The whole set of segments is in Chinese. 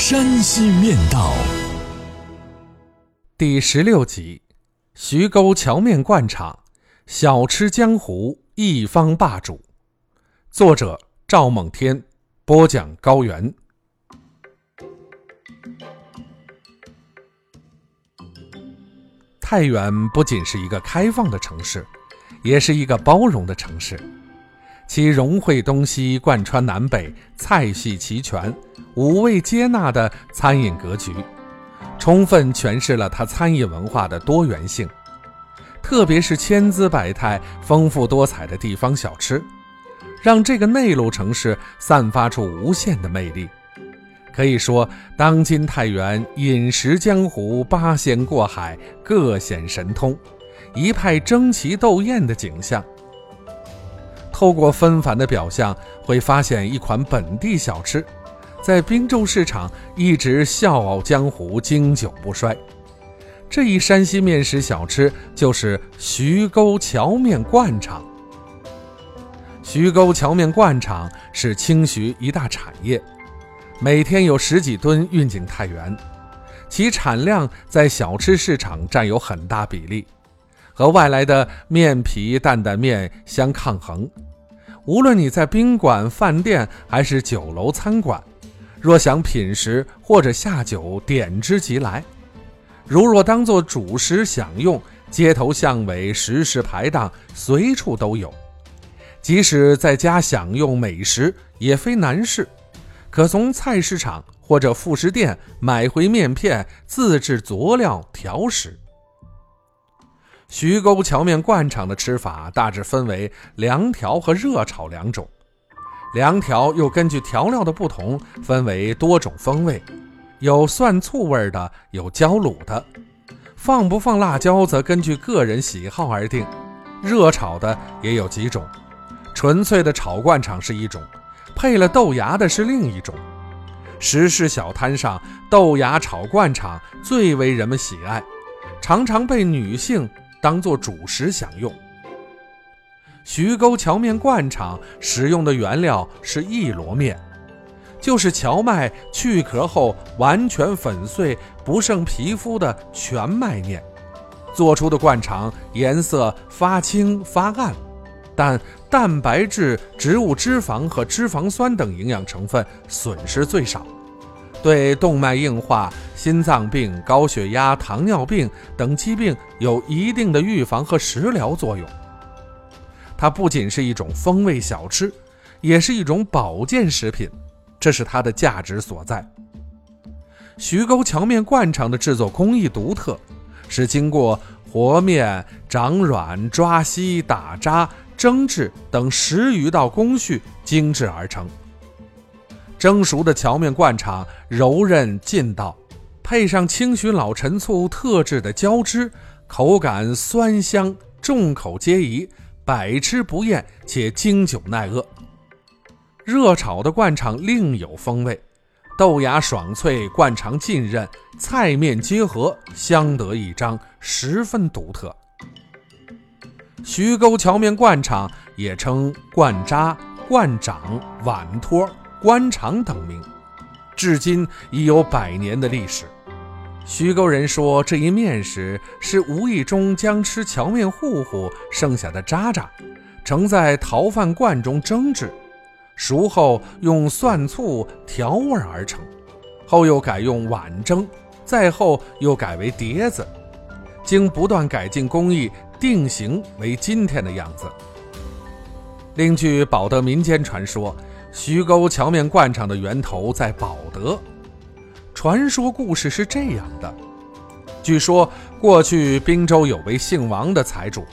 山西面道》第十六集：徐沟桥面灌肠，小吃江湖一方霸主。作者：赵梦天，播讲：高原。太原不仅是一个开放的城市，也是一个包容的城市。其融汇东西、贯穿南北、菜系齐全、五味接纳的餐饮格局，充分诠释了它餐饮文化的多元性。特别是千姿百态、丰富多彩的地方小吃，让这个内陆城市散发出无限的魅力。可以说，当今太原饮食江湖八仙过海，各显神通，一派争奇斗艳的景象。透过纷繁的表象，会发现一款本地小吃，在滨州市场一直笑傲江湖，经久不衰。这一山西面食小吃就是徐沟荞面灌肠。徐沟荞面灌肠是清徐一大产业。每天有十几吨运进太原，其产量在小吃市场占有很大比例，和外来的面皮担担面相抗衡。无论你在宾馆、饭店还是酒楼餐馆，若想品食或者下酒，点之即来。如若当做主食享用，街头巷尾时时排档，随处都有。即使在家享用美食，也非难事。可从菜市场或者副食店买回面片，自制佐料调食。徐沟荞面灌肠的吃法大致分为凉调和热炒两种，凉调又根据调料的不同分为多种风味，有蒜醋味的，有椒卤的，放不放辣椒则根据个人喜好而定。热炒的也有几种，纯粹的炒灌肠是一种。配了豆芽的是另一种，食市小摊上豆芽炒灌肠最为人们喜爱，常常被女性当做主食享用。徐沟荞面灌肠使用的原料是一箩面，就是荞麦去壳后完全粉碎不剩皮肤的全麦面，做出的灌肠颜色发青发暗。但蛋白质、植物脂肪和脂肪酸等营养成分损失最少，对动脉硬化、心脏病、高血压、糖尿病等疾病有一定的预防和食疗作用。它不仅是一种风味小吃，也是一种保健食品，这是它的价值所在。徐沟荞面灌肠的制作工艺独特，是经过和面、长软、抓稀、打渣。蒸制等十余道工序精制而成。蒸熟的荞面灌肠柔韧劲道，配上清徐老陈醋特制的浇汁，口感酸香，众口皆宜，百吃不厌，且经久耐饿。热炒的灌肠另有风味，豆芽爽脆，灌肠浸韧，菜面结合，相得益彰，十分独特。徐沟荞面灌肠也称灌渣、灌掌、碗托、灌肠等名，至今已有百年的历史。徐沟人说，这一面食是无意中将吃荞面糊糊剩下的渣渣，盛在陶饭罐中蒸制，熟后用蒜醋调味而成，后又改用碗蒸，再后又改为碟子，经不断改进工艺。定型为今天的样子。另据保德民间传说，徐沟荞面灌肠的源头在保德。传说故事是这样的：据说过去滨州有位姓王的财主，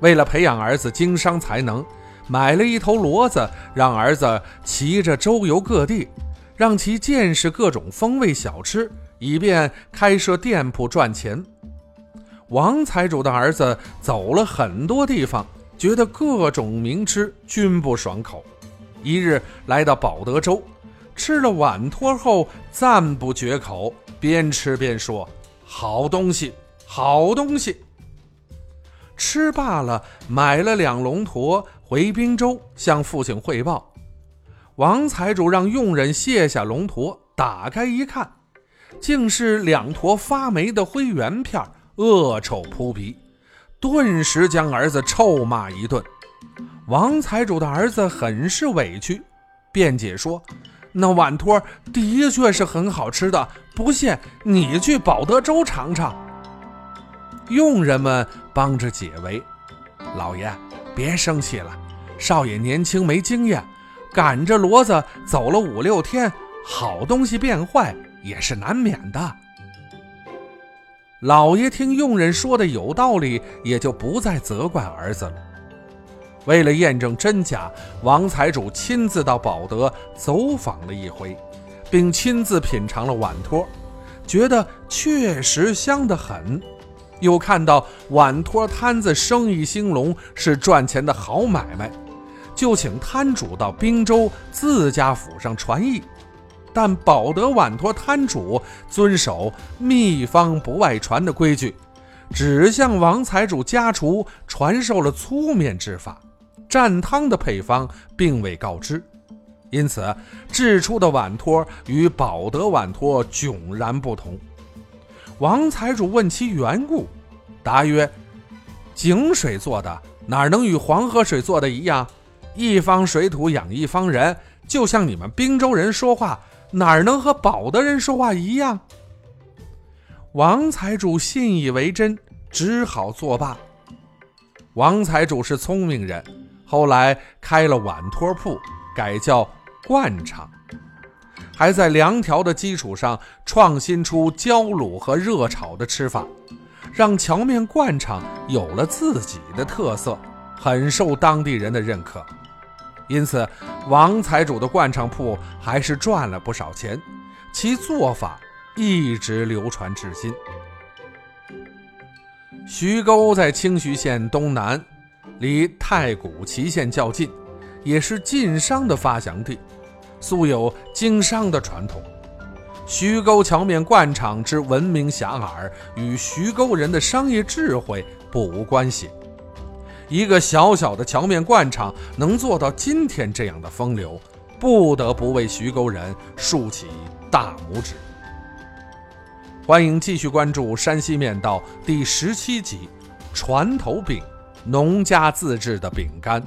为了培养儿子经商才能，买了一头骡子，让儿子骑着周游各地，让其见识各种风味小吃，以便开设店铺赚钱。王财主的儿子走了很多地方，觉得各种名吃均不爽口。一日来到保德州，吃了碗托后赞不绝口，边吃边说：“好东西，好东西。”吃罢了，买了两龙驼回滨州向父亲汇报。王财主让佣人卸下龙驼，打开一看，竟是两坨发霉的灰圆片，恶臭扑鼻，顿时将儿子臭骂一顿。王财主的儿子很是委屈，辩解说：“那碗托的确是很好吃的，不信你去保德州尝尝。”佣人们帮着解围：“老爷，别生气了，少爷年轻没经验。”赶着骡子走了五六天，好东西变坏也是难免的。老爷听佣人说的有道理，也就不再责怪儿子了。为了验证真假，王财主亲自到保德走访了一回，并亲自品尝了碗托，觉得确实香得很。又看到碗托摊子生意兴隆，是赚钱的好买卖。就请摊主到滨州自家府上传艺，但保德碗托摊主遵守秘方不外传的规矩，只向王财主家厨传授了粗面制法，蘸汤的配方并未告知，因此制出的碗托与保德碗托迥然不同。王财主问其缘故，答曰：“井水做的哪能与黄河水做的一样？”一方水土养一方人，就像你们滨州人说话，哪能和保德人说话一样？王财主信以为真，只好作罢。王财主是聪明人，后来开了碗托铺，改叫灌厂，还在凉条的基础上创新出焦卤和热炒的吃法，让荞面灌肠有了自己的特色，很受当地人的认可。因此，王财主的灌肠铺还是赚了不少钱，其做法一直流传至今。徐沟在清徐县东南，离太谷祁县较近，也是晋商的发祥地，素有经商的传统。徐沟桥面灌肠之闻名遐迩，与徐沟人的商业智慧不无关系。一个小小的桥面灌肠能做到今天这样的风流，不得不为徐沟人竖起大拇指。欢迎继续关注《山西面道》第十七集：船头饼，农家自制的饼干。